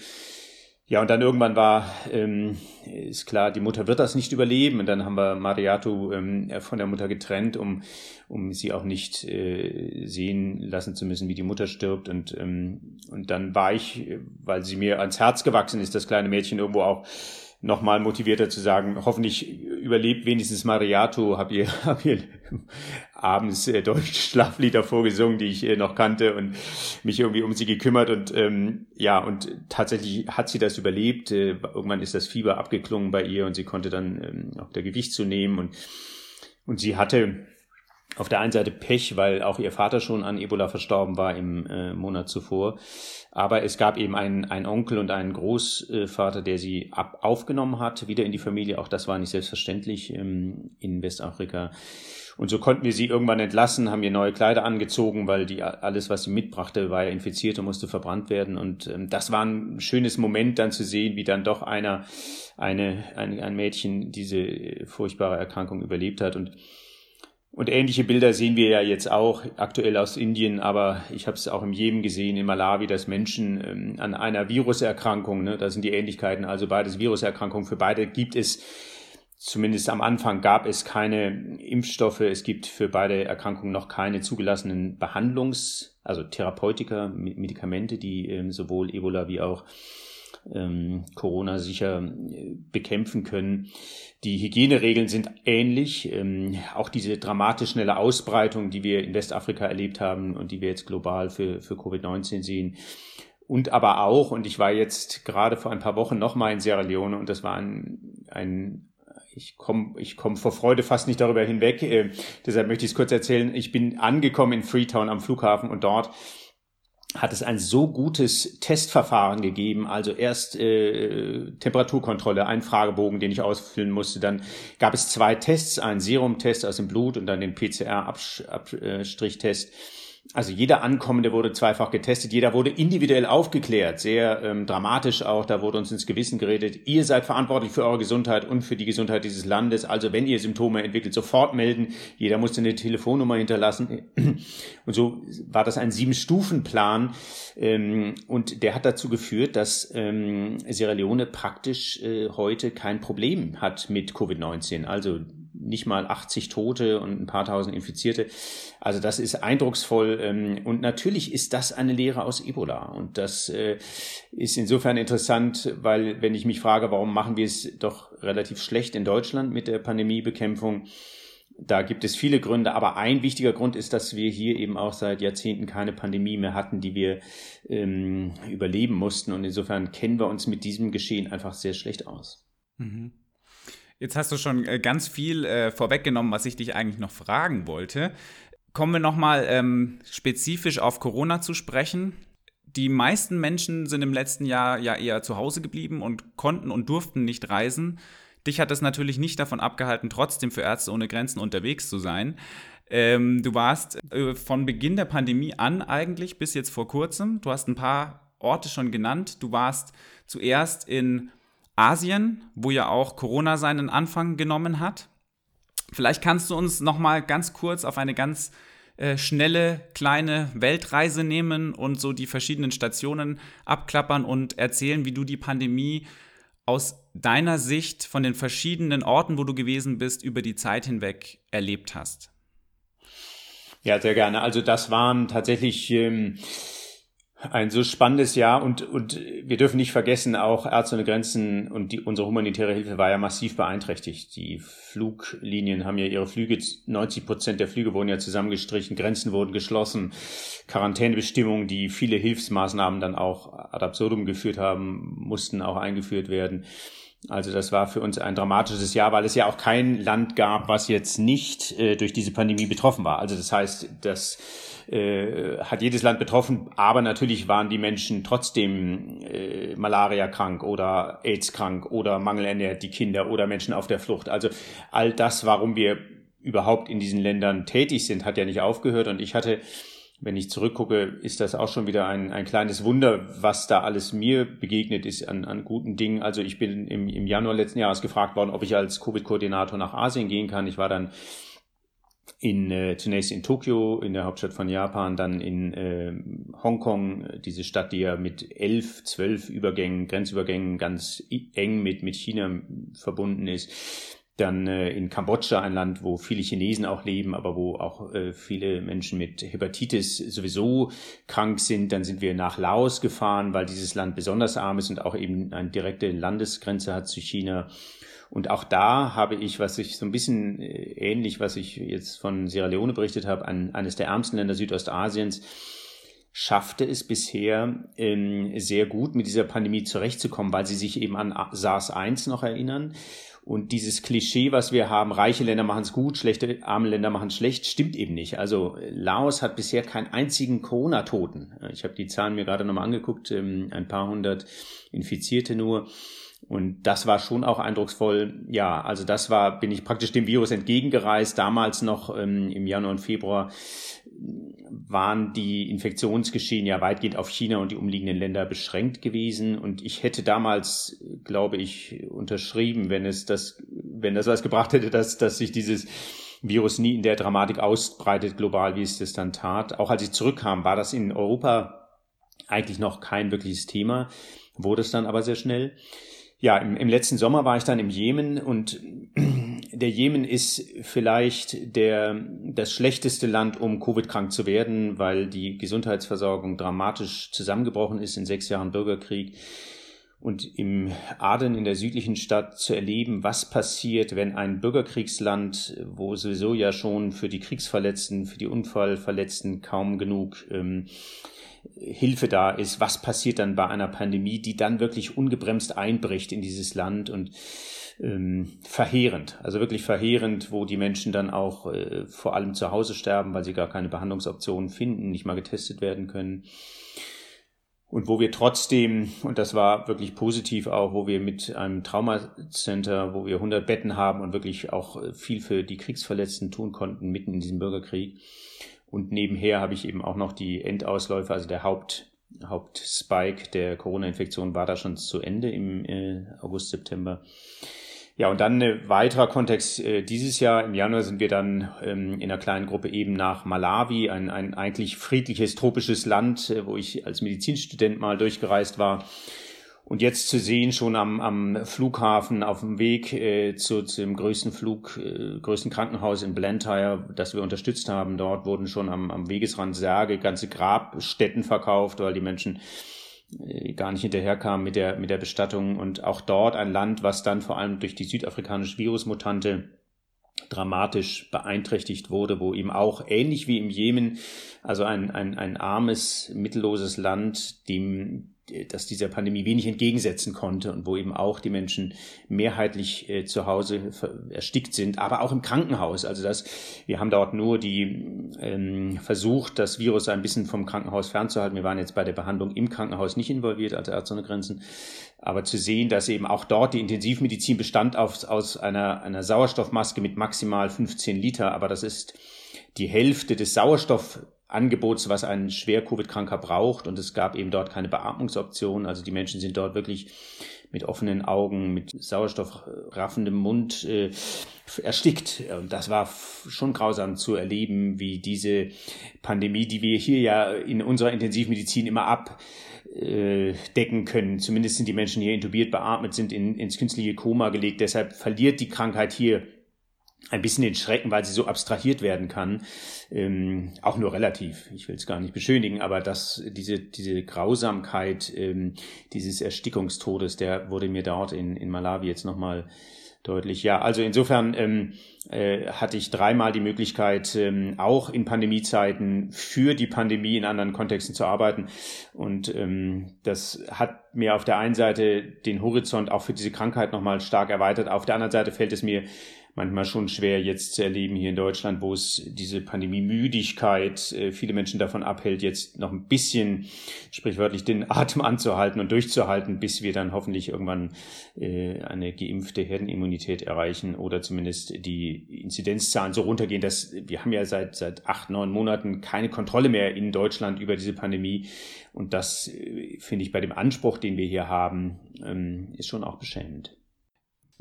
Ja, und dann irgendwann war, ähm, ist klar, die Mutter wird das nicht überleben. Und dann haben wir Mariatu ähm, von der Mutter getrennt, um, um sie auch nicht äh, sehen lassen zu müssen, wie die Mutter stirbt. Und, ähm, und dann war ich, weil sie mir ans Herz gewachsen ist, das kleine Mädchen irgendwo auch nochmal motivierter zu sagen, hoffentlich überlebt wenigstens Mariato, hab ihr, hab ihr abends äh, deutsche Schlaflieder vorgesungen, die ich äh, noch kannte und mich irgendwie um sie gekümmert. Und ähm, ja, und tatsächlich hat sie das überlebt. Äh, irgendwann ist das Fieber abgeklungen bei ihr und sie konnte dann ähm, auch der Gewicht zunehmen und, und sie hatte auf der einen Seite Pech, weil auch ihr Vater schon an Ebola verstorben war im äh, Monat zuvor. Aber es gab eben einen, einen Onkel und einen Großvater, der sie ab, aufgenommen hat, wieder in die Familie. Auch das war nicht selbstverständlich ähm, in Westafrika. Und so konnten wir sie irgendwann entlassen, haben ihr neue Kleider angezogen, weil die alles, was sie mitbrachte, war ja infiziert und musste verbrannt werden. Und ähm, das war ein schönes Moment, dann zu sehen, wie dann doch einer, eine, ein, ein Mädchen diese furchtbare Erkrankung überlebt hat. Und und ähnliche Bilder sehen wir ja jetzt auch aktuell aus Indien, aber ich habe es auch im Jemen gesehen, in Malawi, dass Menschen ähm, an einer Viruserkrankung, ne, da sind die Ähnlichkeiten, also beides Viruserkrankungen, für beide gibt es, zumindest am Anfang gab es keine Impfstoffe, es gibt für beide Erkrankungen noch keine zugelassenen Behandlungs-, also Therapeutika, Medikamente, die ähm, sowohl Ebola wie auch ähm, Corona sicher äh, bekämpfen können. Die Hygieneregeln sind ähnlich. Ähm, auch diese dramatisch schnelle Ausbreitung, die wir in Westafrika erlebt haben und die wir jetzt global für, für Covid-19 sehen. Und aber auch, und ich war jetzt gerade vor ein paar Wochen nochmal in Sierra Leone und das war ein, ein ich komme ich komm vor Freude fast nicht darüber hinweg. Äh, deshalb möchte ich es kurz erzählen. Ich bin angekommen in Freetown am Flughafen und dort hat es ein so gutes Testverfahren gegeben. Also erst äh, Temperaturkontrolle, ein Fragebogen, den ich ausfüllen musste. Dann gab es zwei Tests, einen Serumtest aus dem Blut und dann den PCR-Abstrichtest. Also jeder Ankommende wurde zweifach getestet, jeder wurde individuell aufgeklärt, sehr ähm, dramatisch auch, da wurde uns ins Gewissen geredet, ihr seid verantwortlich für eure Gesundheit und für die Gesundheit dieses Landes, also wenn ihr Symptome entwickelt, sofort melden, jeder musste eine Telefonnummer hinterlassen. Und so war das ein Sieben-Stufen-Plan ähm, und der hat dazu geführt, dass ähm, Sierra Leone praktisch äh, heute kein Problem hat mit Covid-19, also nicht mal 80 Tote und ein paar tausend Infizierte. Also das ist eindrucksvoll. Ähm, und natürlich ist das eine Lehre aus Ebola. Und das äh, ist insofern interessant, weil wenn ich mich frage, warum machen wir es doch relativ schlecht in Deutschland mit der Pandemiebekämpfung, da gibt es viele Gründe, aber ein wichtiger Grund ist, dass wir hier eben auch seit Jahrzehnten keine Pandemie mehr hatten, die wir ähm, überleben mussten. Und insofern kennen wir uns mit diesem Geschehen einfach sehr schlecht aus. Mhm. Jetzt hast du schon äh, ganz viel äh, vorweggenommen, was ich dich eigentlich noch fragen wollte. Kommen wir nochmal ähm, spezifisch auf Corona zu sprechen. Die meisten Menschen sind im letzten Jahr ja eher zu Hause geblieben und konnten und durften nicht reisen. Dich hat es natürlich nicht davon abgehalten, trotzdem für Ärzte ohne Grenzen unterwegs zu sein. Ähm, du warst äh, von Beginn der Pandemie an eigentlich bis jetzt vor kurzem. Du hast ein paar Orte schon genannt. Du warst zuerst in Asien, wo ja auch Corona seinen Anfang genommen hat. Vielleicht kannst du uns noch mal ganz kurz auf eine ganz äh, schnelle kleine Weltreise nehmen und so die verschiedenen Stationen abklappern und erzählen, wie du die Pandemie aus deiner Sicht von den verschiedenen Orten, wo du gewesen bist, über die Zeit hinweg erlebt hast. Ja, sehr gerne. Also das waren tatsächlich ähm, ein so spannendes Jahr und, und wir dürfen nicht vergessen, auch Ärzte ohne Grenzen und die, unsere humanitäre Hilfe war ja massiv beeinträchtigt. Die Fluglinien haben ja ihre Flüge, 90 Prozent der Flüge wurden ja zusammengestrichen, Grenzen wurden geschlossen, Quarantänebestimmungen, die viele Hilfsmaßnahmen dann auch ad absurdum geführt haben, mussten auch eingeführt werden. Also das war für uns ein dramatisches Jahr, weil es ja auch kein Land gab, was jetzt nicht äh, durch diese Pandemie betroffen war. Also das heißt, das äh, hat jedes Land betroffen, aber natürlich waren die Menschen trotzdem äh, Malaria krank oder AIDS krank oder mangelernährt, die Kinder oder Menschen auf der Flucht. Also all das, warum wir überhaupt in diesen Ländern tätig sind, hat ja nicht aufgehört. Und ich hatte wenn ich zurückgucke, ist das auch schon wieder ein, ein kleines Wunder, was da alles mir begegnet ist an, an guten Dingen. Also ich bin im, im Januar letzten Jahres gefragt worden, ob ich als Covid-Koordinator nach Asien gehen kann. Ich war dann in äh, zunächst in Tokio, in der Hauptstadt von Japan, dann in äh, Hongkong, diese Stadt, die ja mit elf, zwölf Übergängen, Grenzübergängen ganz eng mit mit China verbunden ist dann äh, in Kambodscha, ein Land, wo viele Chinesen auch leben, aber wo auch äh, viele Menschen mit Hepatitis sowieso krank sind. Dann sind wir nach Laos gefahren, weil dieses Land besonders arm ist und auch eben eine direkte Landesgrenze hat zu China. Und auch da habe ich, was ich so ein bisschen äh, ähnlich, was ich jetzt von Sierra Leone berichtet habe, an eines der ärmsten Länder Südostasiens, schaffte es bisher ähm, sehr gut mit dieser Pandemie zurechtzukommen, weil sie sich eben an SARS-1 noch erinnern Und dieses Klischee, was wir haben, reiche Länder machen es gut, schlechte, arme Länder machen es schlecht, stimmt eben nicht. Also Laos hat bisher keinen einzigen Corona-Toten. Ich habe die Zahlen mir gerade nochmal angeguckt, ähm, ein paar hundert Infizierte nur. Und das war schon auch eindrucksvoll. Ja, also das war, bin ich praktisch dem Virus entgegengereist. Damals noch ähm, im Januar und Februar waren die Infektionsgeschehen ja weitgehend auf China und die umliegenden Länder beschränkt gewesen. Und ich hätte damals, glaube ich, unterschrieben, wenn es das, wenn das was gebracht hätte, dass, dass sich dieses Virus nie in der Dramatik ausbreitet global, wie es das dann tat. Auch als ich zurückkam, war das in Europa eigentlich noch kein wirkliches Thema, wurde es dann aber sehr schnell ja, im, im letzten Sommer war ich dann im Jemen und der Jemen ist vielleicht der, das schlechteste Land, um Covid-krank zu werden, weil die Gesundheitsversorgung dramatisch zusammengebrochen ist in sechs Jahren Bürgerkrieg. Und im Aden in der südlichen Stadt zu erleben, was passiert, wenn ein Bürgerkriegsland, wo sowieso ja schon für die Kriegsverletzten, für die Unfallverletzten kaum genug ähm, Hilfe da ist, was passiert dann bei einer Pandemie, die dann wirklich ungebremst einbricht in dieses Land und ähm, verheerend, also wirklich verheerend, wo die Menschen dann auch äh, vor allem zu Hause sterben, weil sie gar keine Behandlungsoptionen finden, nicht mal getestet werden können. Und wo wir trotzdem, und das war wirklich positiv auch, wo wir mit einem Traumacenter, wo wir 100 Betten haben und wirklich auch viel für die Kriegsverletzten tun konnten, mitten in diesem Bürgerkrieg, und nebenher habe ich eben auch noch die Endausläufe, also der Haupt, Hauptspike der Corona-Infektion war da schon zu Ende im äh, August, September. Ja, und dann ein weiterer Kontext. Äh, dieses Jahr im Januar sind wir dann ähm, in einer kleinen Gruppe eben nach Malawi, ein, ein eigentlich friedliches tropisches Land, äh, wo ich als Medizinstudent mal durchgereist war. Und jetzt zu sehen, schon am, am Flughafen auf dem Weg äh, zu, zum größten Flug, äh, größten Krankenhaus in Blantyre, das wir unterstützt haben, dort wurden schon am, am Wegesrand Särge, ganze Grabstätten verkauft, weil die Menschen äh, gar nicht hinterherkamen mit der, mit der Bestattung. Und auch dort ein Land, was dann vor allem durch die südafrikanische Virusmutante dramatisch beeinträchtigt wurde, wo eben auch ähnlich wie im Jemen, also ein, ein, ein armes, mittelloses Land, dem das dieser Pandemie wenig entgegensetzen konnte und wo eben auch die Menschen mehrheitlich äh, zu Hause erstickt sind, aber auch im Krankenhaus. Also das, wir haben dort nur die ähm, versucht, das Virus ein bisschen vom Krankenhaus fernzuhalten. Wir waren jetzt bei der Behandlung im Krankenhaus nicht involviert, als Ärzte ohne Grenzen. Aber zu sehen, dass eben auch dort die Intensivmedizin bestand auf, aus einer, einer Sauerstoffmaske mit maximal 15 Liter, aber das ist die Hälfte des Sauerstoff Angebots, was ein schwer Covid-Kranker braucht. Und es gab eben dort keine Beatmungsoption. Also die Menschen sind dort wirklich mit offenen Augen, mit sauerstoffraffendem Mund äh, erstickt. Und das war schon grausam zu erleben, wie diese Pandemie, die wir hier ja in unserer Intensivmedizin immer abdecken können. Zumindest sind die Menschen hier intubiert, beatmet, sind in, ins künstliche Koma gelegt. Deshalb verliert die Krankheit hier ein bisschen den Schrecken, weil sie so abstrahiert werden kann, ähm, auch nur relativ. Ich will es gar nicht beschönigen, aber dass diese diese Grausamkeit ähm, dieses Erstickungstodes, der wurde mir dort in in Malawi jetzt nochmal deutlich. Ja, also insofern ähm, äh, hatte ich dreimal die Möglichkeit, ähm, auch in Pandemiezeiten für die Pandemie in anderen Kontexten zu arbeiten. Und ähm, das hat mir auf der einen Seite den Horizont auch für diese Krankheit nochmal stark erweitert. Auf der anderen Seite fällt es mir manchmal schon schwer jetzt zu erleben hier in Deutschland, wo es diese Pandemie-Müdigkeit äh, viele Menschen davon abhält, jetzt noch ein bisschen sprichwörtlich den Atem anzuhalten und durchzuhalten, bis wir dann hoffentlich irgendwann äh, eine geimpfte Herdenimmunität erreichen oder zumindest die Inzidenzzahlen so runtergehen, dass wir haben ja seit seit acht, neun Monaten keine Kontrolle mehr in Deutschland über diese Pandemie. Und das äh, finde ich bei dem Anspruch, den wir hier haben, ähm, ist schon auch beschämend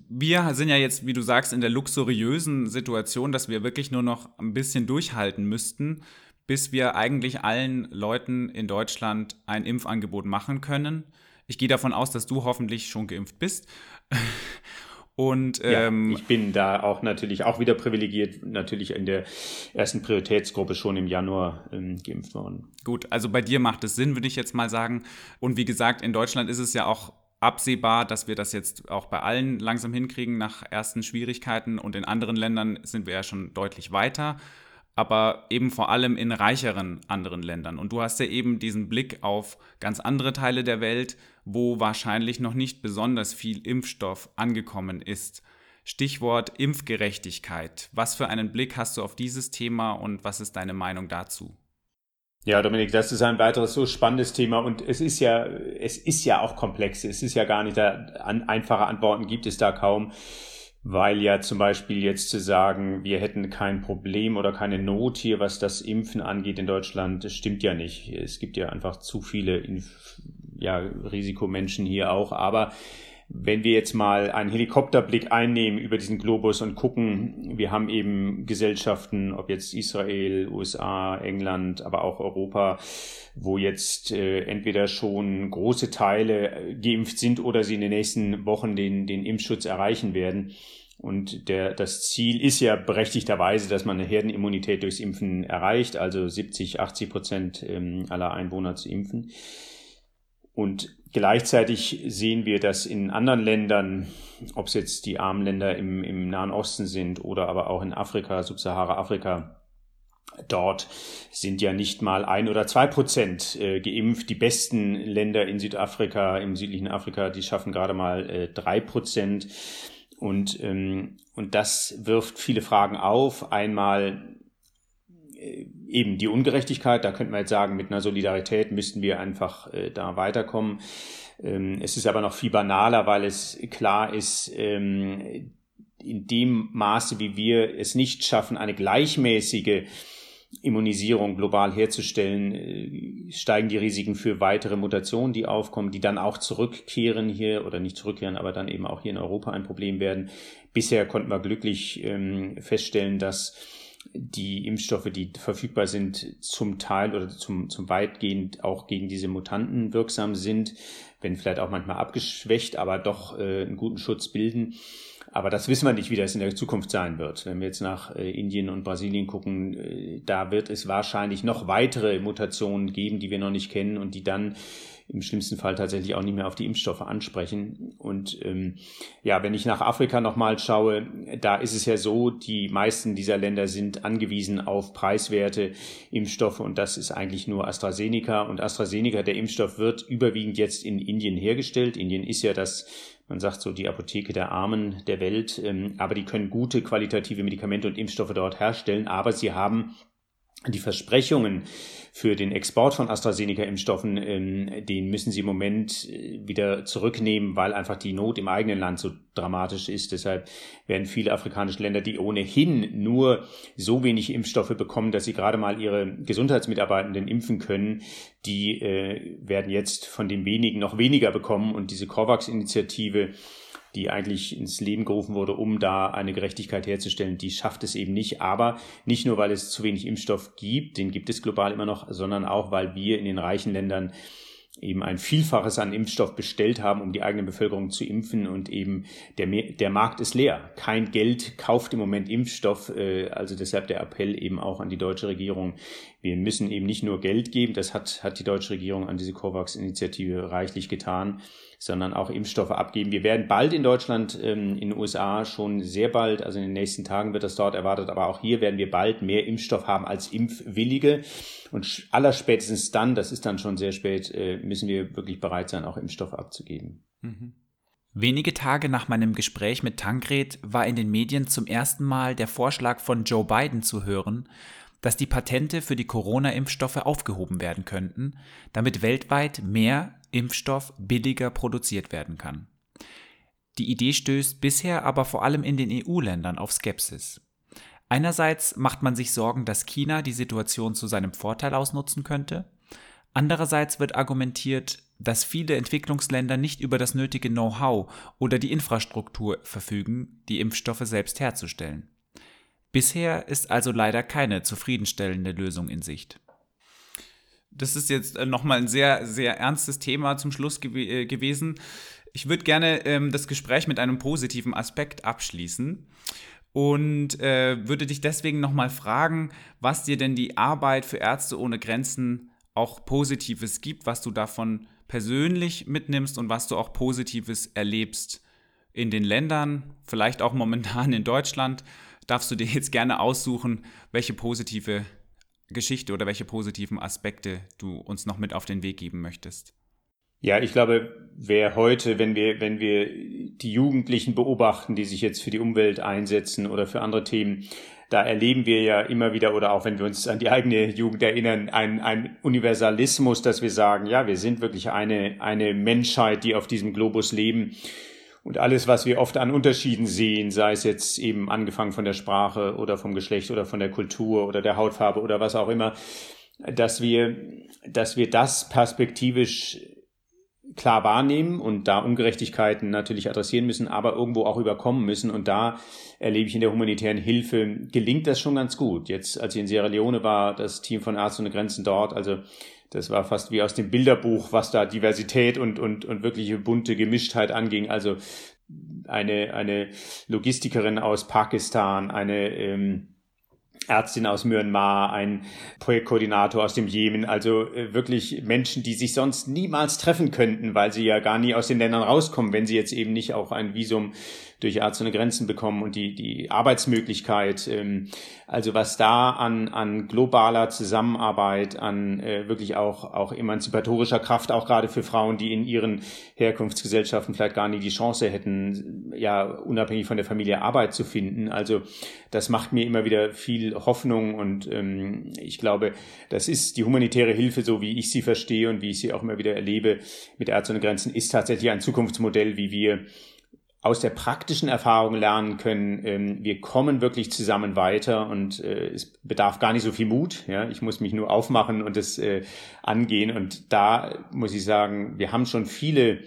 wir sind ja jetzt, wie du sagst, in der luxuriösen Situation, dass wir wirklich nur noch ein bisschen durchhalten müssten, bis wir eigentlich allen Leuten in Deutschland ein Impfangebot machen können. Ich gehe davon aus, dass du hoffentlich schon geimpft bist. Und ähm, ja, ich bin da auch natürlich auch wieder privilegiert, natürlich in der ersten Prioritätsgruppe schon im Januar ähm, geimpft worden. Gut, also bei dir macht es Sinn, würde ich jetzt mal sagen. Und wie gesagt, in Deutschland ist es ja auch absehbar, dass wir das jetzt auch bei allen langsam hinkriegen nach ersten Schwierigkeiten und in anderen Ländern sind wir ja schon deutlich weiter, aber eben vor allem in reicheren anderen Ländern. Und du hast ja eben diesen Blick auf ganz andere Teile der Welt, wo wahrscheinlich noch nicht besonders viel Impfstoff angekommen ist. Stichwort Impfgerechtigkeit. Was für einen Blick hast du auf dieses Thema und was ist deine Meinung dazu? Ja, Dominik, das ist ein weiteres so spannendes Thema und es ist ja, es ist ja auch komplex. Es ist ja gar nicht, da an, einfache Antworten gibt es da kaum, weil ja zum Beispiel jetzt zu sagen, wir hätten kein Problem oder keine Not hier, was das Impfen angeht in Deutschland, das stimmt ja nicht. Es gibt ja einfach zu viele ja, Risikomenschen hier auch, aber wenn wir jetzt mal einen Helikopterblick einnehmen über diesen Globus und gucken, wir haben eben Gesellschaften, ob jetzt Israel, USA, England, aber auch Europa, wo jetzt äh, entweder schon große Teile äh, geimpft sind oder sie in den nächsten Wochen den, den Impfschutz erreichen werden. Und der, das Ziel ist ja berechtigterweise, dass man eine Herdenimmunität durchs Impfen erreicht, also 70, 80 Prozent ähm, aller Einwohner zu impfen. Und gleichzeitig sehen wir, dass in anderen Ländern, ob es jetzt die armen Länder im, im Nahen Osten sind oder aber auch in Afrika, Subsahara-Afrika, Dort sind ja nicht mal ein oder zwei Prozent äh, geimpft. Die besten Länder in Südafrika, im südlichen Afrika, die schaffen gerade mal äh, drei Prozent. Und, ähm, und das wirft viele Fragen auf. Einmal eben die Ungerechtigkeit, da könnte man jetzt sagen, mit einer Solidarität müssten wir einfach äh, da weiterkommen. Ähm, es ist aber noch viel banaler, weil es klar ist, ähm, in dem Maße, wie wir es nicht schaffen, eine gleichmäßige Immunisierung global herzustellen, äh, steigen die Risiken für weitere Mutationen, die aufkommen, die dann auch zurückkehren hier oder nicht zurückkehren, aber dann eben auch hier in Europa ein Problem werden. Bisher konnten wir glücklich ähm, feststellen, dass die Impfstoffe, die verfügbar sind, zum Teil oder zum, zum weitgehend auch gegen diese Mutanten wirksam sind, wenn vielleicht auch manchmal abgeschwächt, aber doch äh, einen guten Schutz bilden. Aber das wissen wir nicht, wie das in der Zukunft sein wird. Wenn wir jetzt nach äh, Indien und Brasilien gucken, äh, da wird es wahrscheinlich noch weitere Mutationen geben, die wir noch nicht kennen und die dann im schlimmsten Fall tatsächlich auch nicht mehr auf die Impfstoffe ansprechen. Und ähm, ja, wenn ich nach Afrika nochmal schaue, da ist es ja so, die meisten dieser Länder sind angewiesen auf preiswerte Impfstoffe und das ist eigentlich nur AstraZeneca. Und AstraZeneca, der Impfstoff, wird überwiegend jetzt in Indien hergestellt. Indien ist ja das man sagt so die Apotheke der Armen der Welt, ähm, aber die können gute qualitative Medikamente und Impfstoffe dort herstellen, aber sie haben die Versprechungen für den Export von AstraZeneca-Impfstoffen, ähm, den müssen sie im Moment äh, wieder zurücknehmen, weil einfach die Not im eigenen Land so dramatisch ist. Deshalb werden viele afrikanische Länder, die ohnehin nur so wenig Impfstoffe bekommen, dass sie gerade mal ihre Gesundheitsmitarbeitenden impfen können, die äh, werden jetzt von den wenigen noch weniger bekommen. Und diese COVAX-Initiative die eigentlich ins Leben gerufen wurde, um da eine Gerechtigkeit herzustellen, die schafft es eben nicht. Aber nicht nur, weil es zu wenig Impfstoff gibt, den gibt es global immer noch, sondern auch, weil wir in den reichen Ländern eben ein Vielfaches an Impfstoff bestellt haben, um die eigene Bevölkerung zu impfen und eben der, der Markt ist leer. Kein Geld kauft im Moment Impfstoff, äh, also deshalb der Appell eben auch an die deutsche Regierung. Wir müssen eben nicht nur Geld geben, das hat, hat die deutsche Regierung an diese COVAX-Initiative reichlich getan, sondern auch Impfstoffe abgeben. Wir werden bald in Deutschland, ähm, in den USA schon sehr bald, also in den nächsten Tagen wird das dort erwartet, aber auch hier werden wir bald mehr Impfstoff haben als Impfwillige. Und allerspätestens dann, das ist dann schon sehr spät, äh, müssen wir wirklich bereit sein, auch Impfstoffe abzugeben. Mhm. Wenige Tage nach meinem Gespräch mit Tankred war in den Medien zum ersten Mal der Vorschlag von Joe Biden zu hören, dass die Patente für die Corona-Impfstoffe aufgehoben werden könnten, damit weltweit mehr Impfstoff billiger produziert werden kann. Die Idee stößt bisher aber vor allem in den EU-Ländern auf Skepsis. Einerseits macht man sich Sorgen, dass China die Situation zu seinem Vorteil ausnutzen könnte. Andererseits wird argumentiert, dass viele Entwicklungsländer nicht über das nötige Know-how oder die Infrastruktur verfügen, die Impfstoffe selbst herzustellen. Bisher ist also leider keine zufriedenstellende Lösung in Sicht. Das ist jetzt äh, nochmal ein sehr, sehr ernstes Thema zum Schluss gew äh, gewesen. Ich würde gerne ähm, das Gespräch mit einem positiven Aspekt abschließen und äh, würde dich deswegen nochmal fragen, was dir denn die Arbeit für Ärzte ohne Grenzen auch Positives gibt, was du davon persönlich mitnimmst und was du auch Positives erlebst in den Ländern, vielleicht auch momentan in Deutschland darfst du dir jetzt gerne aussuchen, welche positive Geschichte oder welche positiven Aspekte du uns noch mit auf den Weg geben möchtest. Ja, ich glaube, wer heute, wenn wir, wenn wir die Jugendlichen beobachten, die sich jetzt für die Umwelt einsetzen oder für andere Themen, da erleben wir ja immer wieder oder auch wenn wir uns an die eigene Jugend erinnern, ein, ein Universalismus, dass wir sagen, ja, wir sind wirklich eine, eine Menschheit, die auf diesem Globus leben. Und alles, was wir oft an Unterschieden sehen, sei es jetzt eben angefangen von der Sprache oder vom Geschlecht oder von der Kultur oder der Hautfarbe oder was auch immer, dass wir, dass wir das perspektivisch klar wahrnehmen und da Ungerechtigkeiten natürlich adressieren müssen, aber irgendwo auch überkommen müssen. Und da erlebe ich in der humanitären Hilfe, gelingt das schon ganz gut. Jetzt, als ich in Sierra Leone war, das Team von Ärzte ohne Grenzen dort, also das war fast wie aus dem Bilderbuch, was da Diversität und, und, und wirkliche bunte Gemischtheit anging. Also eine, eine Logistikerin aus Pakistan, eine ähm, Ärztin aus Myanmar, ein Projektkoordinator aus dem Jemen, also äh, wirklich Menschen, die sich sonst niemals treffen könnten, weil sie ja gar nie aus den Ländern rauskommen, wenn sie jetzt eben nicht auch ein Visum durch Ärzte ohne Grenzen bekommen und die, die Arbeitsmöglichkeit. Ähm, also was da an, an globaler Zusammenarbeit, an äh, wirklich auch, auch emanzipatorischer Kraft, auch gerade für Frauen, die in ihren Herkunftsgesellschaften vielleicht gar nie die Chance hätten, ja, unabhängig von der Familie Arbeit zu finden. Also das macht mir immer wieder viel Hoffnung und ähm, ich glaube, das ist die humanitäre Hilfe, so wie ich sie verstehe und wie ich sie auch immer wieder erlebe mit Ärzte ohne Grenzen, ist tatsächlich ein Zukunftsmodell, wie wir aus der praktischen Erfahrung lernen können, ähm, wir kommen wirklich zusammen weiter und äh, es bedarf gar nicht so viel Mut. Ich muss mich nur aufmachen und es äh, angehen. Und da muss ich sagen, wir haben schon viele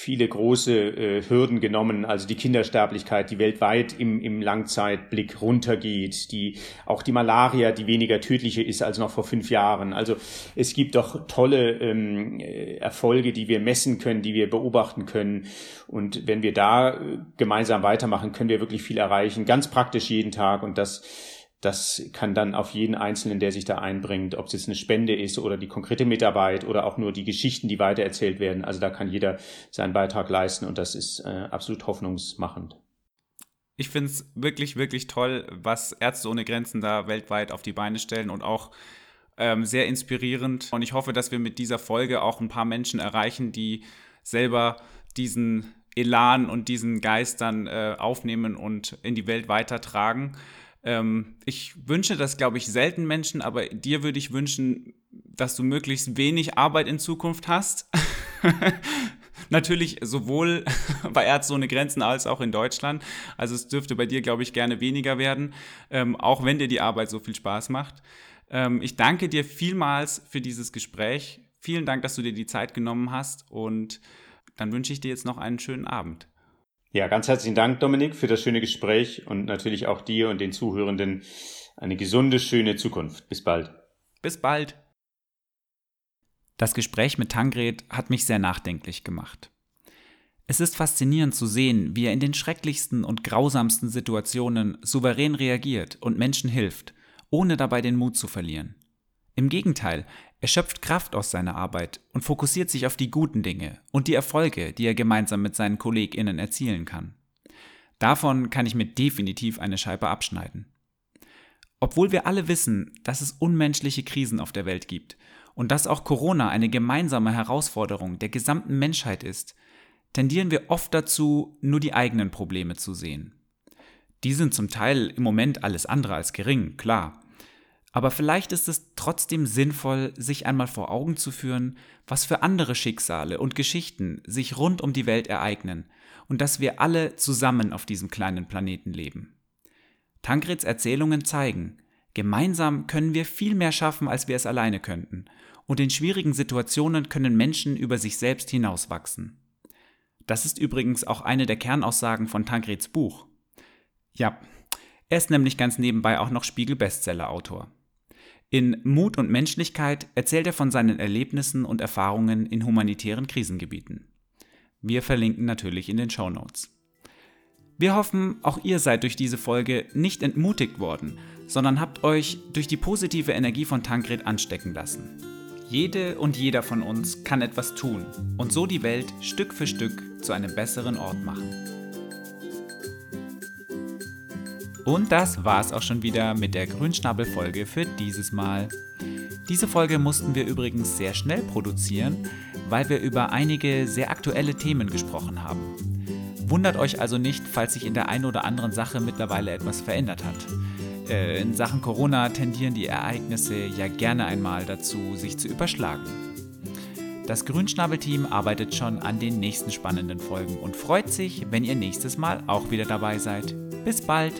viele große äh, Hürden genommen, also die Kindersterblichkeit, die weltweit im, im Langzeitblick runtergeht, die auch die Malaria, die weniger tödliche ist als noch vor fünf Jahren. Also es gibt doch tolle ähm, äh, Erfolge, die wir messen können, die wir beobachten können. Und wenn wir da äh, gemeinsam weitermachen, können wir wirklich viel erreichen, ganz praktisch jeden Tag. Und das das kann dann auf jeden Einzelnen, der sich da einbringt, ob es jetzt eine Spende ist oder die konkrete Mitarbeit oder auch nur die Geschichten, die weitererzählt werden. Also da kann jeder seinen Beitrag leisten und das ist äh, absolut hoffnungsmachend. Ich finde es wirklich, wirklich toll, was Ärzte ohne Grenzen da weltweit auf die Beine stellen und auch ähm, sehr inspirierend. Und ich hoffe, dass wir mit dieser Folge auch ein paar Menschen erreichen, die selber diesen Elan und diesen Geist dann äh, aufnehmen und in die Welt weitertragen. Ähm, ich wünsche das, glaube ich, selten Menschen, aber dir würde ich wünschen, dass du möglichst wenig Arbeit in Zukunft hast. Natürlich sowohl bei Ärzte ohne Grenzen als auch in Deutschland. Also es dürfte bei dir, glaube ich, gerne weniger werden, ähm, auch wenn dir die Arbeit so viel Spaß macht. Ähm, ich danke dir vielmals für dieses Gespräch. Vielen Dank, dass du dir die Zeit genommen hast und dann wünsche ich dir jetzt noch einen schönen Abend. Ja, ganz herzlichen Dank, Dominik, für das schöne Gespräch und natürlich auch dir und den Zuhörenden eine gesunde, schöne Zukunft. Bis bald. Bis bald. Das Gespräch mit Tangred hat mich sehr nachdenklich gemacht. Es ist faszinierend zu sehen, wie er in den schrecklichsten und grausamsten Situationen souverän reagiert und Menschen hilft, ohne dabei den Mut zu verlieren. Im Gegenteil, er schöpft Kraft aus seiner Arbeit und fokussiert sich auf die guten Dinge und die Erfolge, die er gemeinsam mit seinen KollegInnen erzielen kann. Davon kann ich mir definitiv eine Scheibe abschneiden. Obwohl wir alle wissen, dass es unmenschliche Krisen auf der Welt gibt und dass auch Corona eine gemeinsame Herausforderung der gesamten Menschheit ist, tendieren wir oft dazu, nur die eigenen Probleme zu sehen. Die sind zum Teil im Moment alles andere als gering, klar. Aber vielleicht ist es trotzdem sinnvoll, sich einmal vor Augen zu führen, was für andere Schicksale und Geschichten sich rund um die Welt ereignen und dass wir alle zusammen auf diesem kleinen Planeten leben. Tankreds Erzählungen zeigen, gemeinsam können wir viel mehr schaffen, als wir es alleine könnten, und in schwierigen Situationen können Menschen über sich selbst hinauswachsen. Das ist übrigens auch eine der Kernaussagen von Tankreds Buch. Ja, er ist nämlich ganz nebenbei auch noch Spiegel-Bestseller-Autor. In Mut und Menschlichkeit erzählt er von seinen Erlebnissen und Erfahrungen in humanitären Krisengebieten. Wir verlinken natürlich in den Show Notes. Wir hoffen, auch ihr seid durch diese Folge nicht entmutigt worden, sondern habt euch durch die positive Energie von Tankred anstecken lassen. Jede und jeder von uns kann etwas tun und so die Welt Stück für Stück zu einem besseren Ort machen. Und das war's auch schon wieder mit der Grünschnabel-Folge für dieses Mal. Diese Folge mussten wir übrigens sehr schnell produzieren, weil wir über einige sehr aktuelle Themen gesprochen haben. Wundert euch also nicht, falls sich in der einen oder anderen Sache mittlerweile etwas verändert hat. Äh, in Sachen Corona tendieren die Ereignisse ja gerne einmal dazu, sich zu überschlagen. Das Grünschnabel-Team arbeitet schon an den nächsten spannenden Folgen und freut sich, wenn ihr nächstes Mal auch wieder dabei seid. Bis bald!